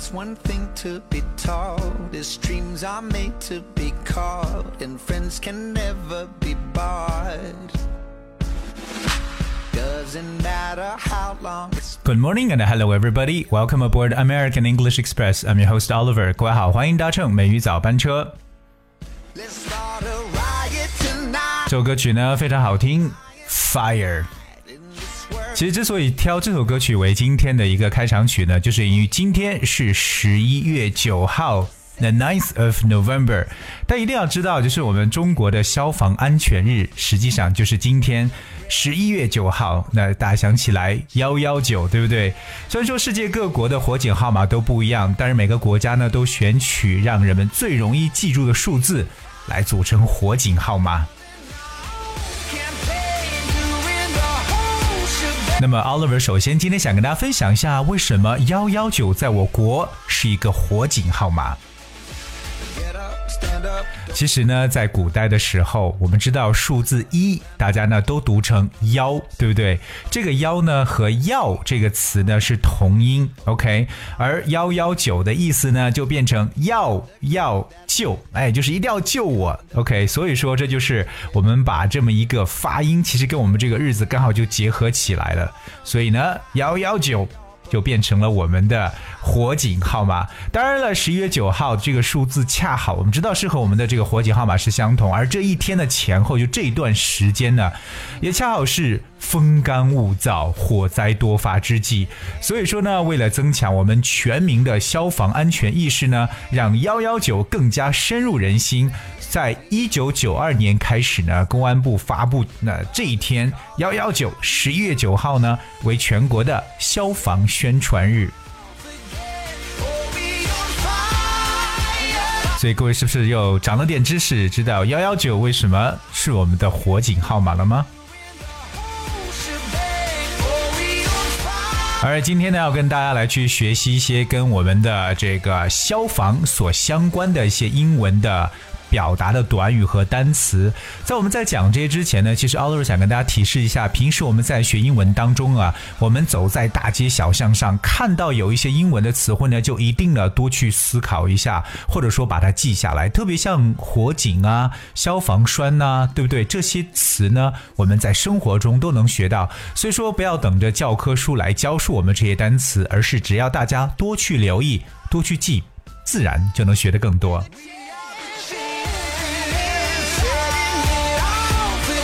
there's one thing to be taught is dreams are made to be caught, and friends can never be bought. Doesn't matter how long it's Good morning and hello everybody. Welcome aboard American English Express. I'm your host Oliver. 各位好，欢迎搭乘美语早班车。 let's start a riot tonight. 这首歌曲呢非常好听，Fire。 其实之所以挑这首歌曲为今天的一个开场曲呢，就是因为今天是十一月九号。，the ninth of November，但一定要知道，就是我们中国的消防安全日，实际上就是今天十一月九号。那大家想起来幺幺九，对不对？虽然说世界各国的火警号码都不一样，但是每个国家呢都选取让人们最容易记住的数字来组成火警号码。那么，Oliver 首先今天想跟大家分享一下，为什么幺幺九在我国是一个火警号码。其实呢，在古代的时候，我们知道数字一，大家呢都读成幺，对不对？这个幺呢和药这个词呢是同音，OK，而幺幺九的意思呢就变成要要救，哎，就是一定要救我，OK。所以说这就是我们把这么一个发音，其实跟我们这个日子刚好就结合起来了。所以呢，幺幺九。就变成了我们的火警号码。当然了，十一月九号这个数字恰好我们知道是和我们的这个火警号码是相同，而这一天的前后，就这一段时间呢，也恰好是风干物燥、火灾多发之际。所以说呢，为了增强我们全民的消防安全意识呢，让幺幺九更加深入人心。在一九九二年开始呢，公安部发布那这一天幺幺九十一月九号呢为全国的消防宣传日。所以各位是不是又长了点知识，知道幺幺九为什么是我们的火警号码了吗？而今天呢，要跟大家来去学习一些跟我们的这个消防所相关的一些英文的。表达的短语和单词，在我们在讲这些之前呢，其实 Oliver 想跟大家提示一下，平时我们在学英文当中啊，我们走在大街小巷上，看到有一些英文的词汇呢，就一定呢多去思考一下，或者说把它记下来。特别像火警啊、消防栓呐、对不对？这些词呢，我们在生活中都能学到。所以说，不要等着教科书来教授我们这些单词，而是只要大家多去留意、多去记，自然就能学得更多。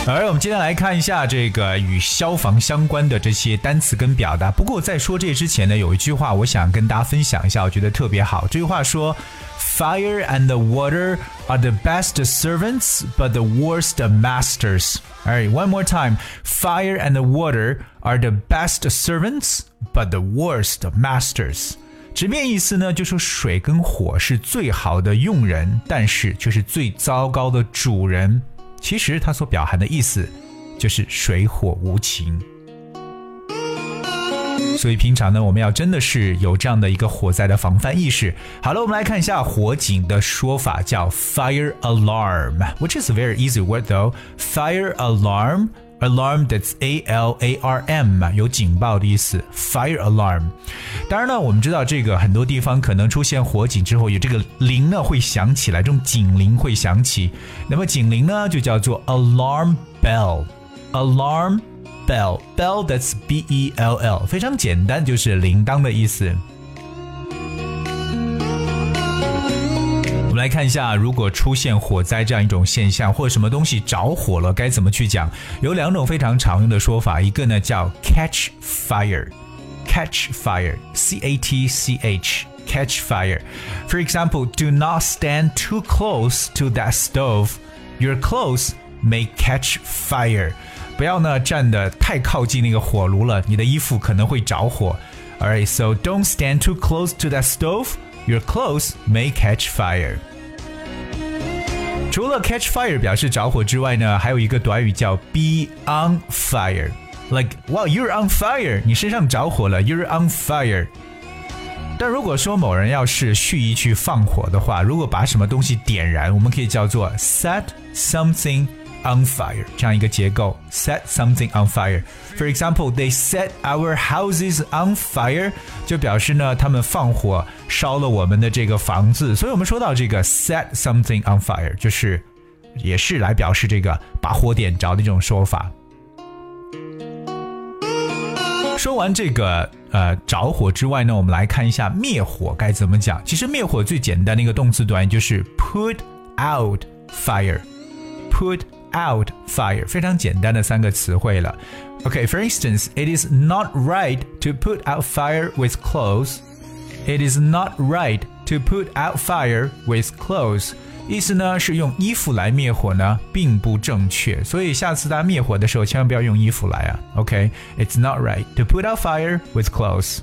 而我们接下来看一下这个与消防相关的这些单词跟表达。不过在说这之前呢，有一句话我想跟大家分享一下，我觉得特别好。这句话说：“Fire and the water are the best servants, but the worst masters.” Alright, one more time. Fire and the water are the best servants, but the worst masters. 直面意思呢，就说水跟火是最好的佣人，但是却是最糟糕的主人。其实它所表含的意思就是水火无情。所以平常呢，我们要真的是有这样的一个火灾的防范意识。好了，我们来看一下火警的说法，叫 fire alarm，which is a very easy word though. Fire alarm。Alarm that's A L A R M 有警报的意思，fire alarm。当然呢，我们知道这个很多地方可能出现火警之后，有这个铃呢会响起来，这种警铃会响起。那么警铃呢就叫做 alarm bell，alarm bell，bell that's B E L L，非常简单，就是铃铛的意思。来看一下，如果出现火灾这样一种现象，或者什么东西着火了，该怎么去讲？有两种非常常用的说法，一个呢叫 catch fire，catch fire，C A T C H。Catch fire. For example, do not stand too close to that stove. Your clothes may catch fire. 不要呢站得太靠近那个火炉了，你的衣服可能会着火。Alright, so don't stand too close to that stove. Your clothes may catch fire. 除了 catch fire 表示着火之外呢，还有一个短语叫 be on fire。Like, wow, you're on fire！你身上着火了，you're on fire。但如果说某人要是蓄意去放火的话，如果把什么东西点燃，我们可以叫做 set something on fire 这样一个结构，set something on fire。For example, they set our houses on fire，就表示呢他们放火烧了我们的这个房子。所以我们说到这个 set something on fire，就是也是来表示这个把火点着的这种说法。说完这个呃着火之外呢，我们来看一下灭火该怎么讲。其实灭火最简单的一个动词短语就是 put out fire，put out fire，非常简单的三个词汇了。Okay, for instance, it is not right to put out fire with clothes. It is not right to put out fire with clothes. 意思呢是用衣服来灭火呢，并不正确。所以下次大家灭火的时候，千万不要用衣服来啊。OK，it's not right to put out fire with clothes。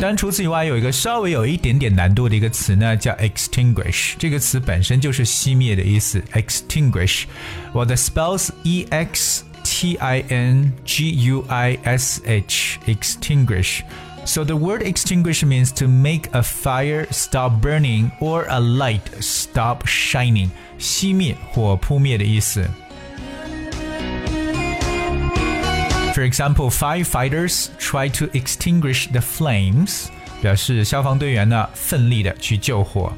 当然，除此以外，有一个稍微有一点点难度的一个词呢，叫 extinguish。这个词本身就是熄灭的意思。extinguish，我的 spells e x t i n g u i s h extinguish。So the word extinguish means to make a fire stop burning or a light stop shining，熄灭或扑灭的意思。 For example, firefighters try to extinguish the flames，表示消防队员呢奋力的去救火。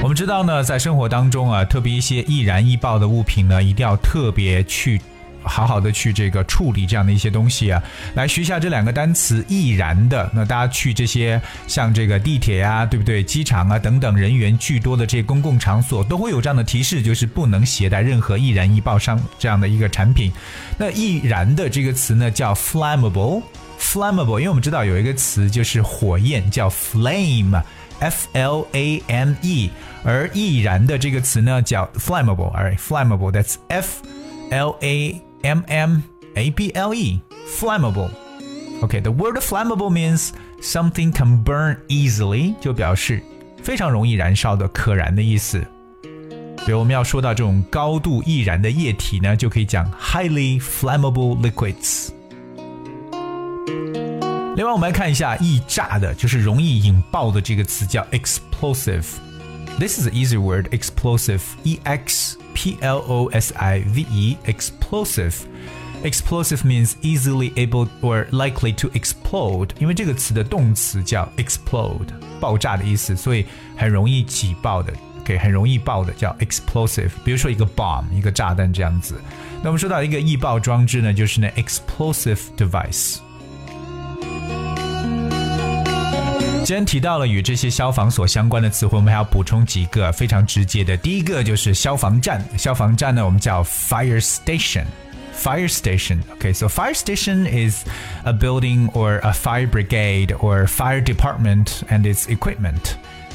我们知道呢，在生活当中啊，特别一些易燃易爆的物品呢，一定要特别去好好的去这个处理这样的一些东西啊，来学一下这两个单词易燃的。那大家去这些像这个地铁呀，对不对？机场啊等等人员巨多的这些公共场所，都会有这样的提示，就是不能携带任何易燃易爆伤这样的一个产品。那易燃的这个词呢叫 flammable，flammable，因为我们知道有一个词就是火焰叫 flame，f l a m e，而易燃的这个词呢叫 flammable，alright，flammable，that's f l a M M A B L E, flammable. Okay, the word flammable means something can burn easily，就表示非常容易燃烧的、可燃的意思。比如我们要说到这种高度易燃的液体呢，就可以讲 highly flammable liquids。另外，我们来看一下易炸的，就是容易引爆的这个词叫 explosive。 This is an easy word, explosive. E X P L O S I V E, explosive. Explosive means easily able or likely to explode，因为这个词的动词叫 explode，爆炸的意思，所以很容易起爆的，OK，很容易爆的叫 explosive。比如说一个 bomb，一个炸弹这样子。那我们说到一个易爆装置呢，就是呢 explosive device。 既然提到了与这些消防所相关的词汇，我们还要补充几个非常直接的。第一个就是消防站，消防站呢我们叫 fire station。Fire station，OK，so fire station is a building or a fire brigade or fire department and its equipment.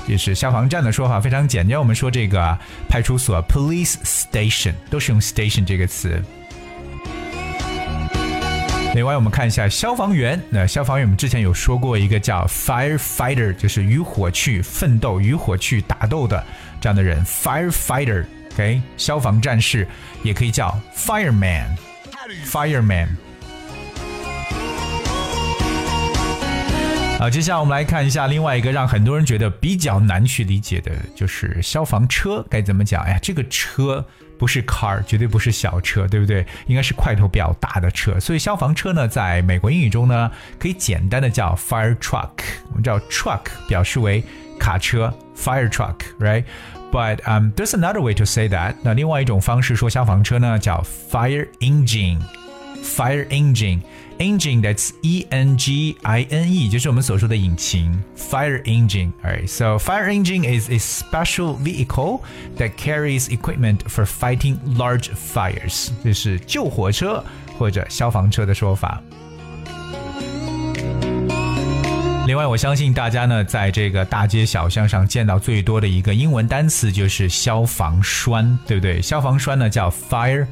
就是消防站的说法非常简单，我们说这个派出所 police station 都是用 station 这个词。另外，我们看一下消防员。那消防员，我们之前有说过一个叫 firefighter，就是与火去奋斗、与火去打斗的这样的人。firefighter，OK，消防战士也可以叫 fireman，fireman。好，接下来我们来看一下另外一个让很多人觉得比较难去理解的，就是消防车该怎么讲？哎呀，这个车。不是 car，绝对不是小车，对不对？应该是块头比较大的车。所以消防车呢，在美国英语中呢，可以简单的叫 fire truck。我们知道 truck 表示为卡车，fire truck，right？But um, there's another way to say that。那另外一种方式说消防车呢，叫 fire engine engine，fire engine。engine that's E N G I N E，就是我们所说的引擎，fire engine. Alright, so fire engine is a special vehicle that carries equipment for fighting large fires，这是救火车或者消防车的说法。另外，我相信大家呢，在这个大街小巷上见到最多的一个英文单词就是消防栓，对不对？消防栓呢叫 fire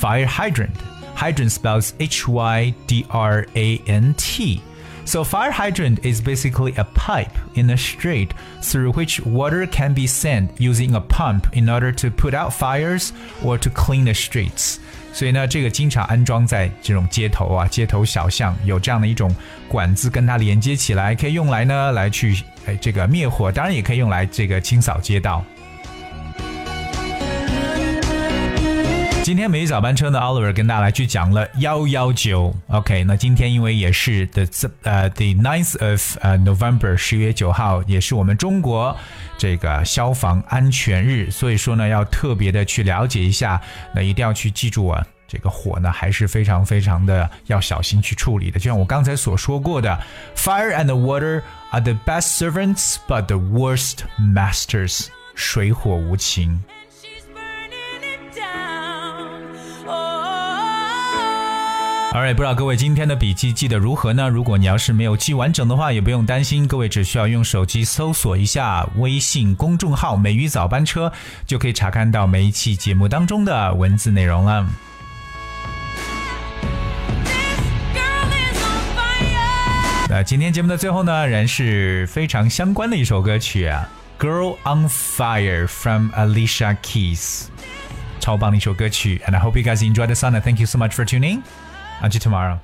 hydrant，fire hydrant。Hydrant spells H Y D R A N T. So, fire hydrant is basically a pipe in a street through which water can be sent using a pump in order to put out fires or to clean the streets. 所以呢，这个经常安装在这种街头啊、街头小巷，有这样的一种管子跟它连接起来，可以用来呢来去哎这个灭火，当然也可以用来这个清扫街道。 今天每日早班车呢，Oliver 跟大家来去讲了幺幺九。OK，那今天因为也是 the 呃 the ninth of 呃 November 十月九号，也是我们中国这个消防安全日，所以说呢要特别的去了解一下，那一定要去记住啊，这个火呢还是非常非常的要小心去处理的。就像我刚才所说过的，Fire and water are the best servants, but the worst masters。水火无情。Alright，不知道各位今天的笔记记得如何呢？如果你要是没有记完整的话，也不用担心，各位只需要用手机搜索一下微信公众号“美语早班车”，就可以查看到每一期节目当中的文字内容了。那今天节目的最后呢，仍是非常相关的一首歌曲啊，《Girl on Fire》from Alicia Keys，超棒的一首歌曲。And I hope you guys enjoy the song. Thank you so much for tuning. Until tomorrow.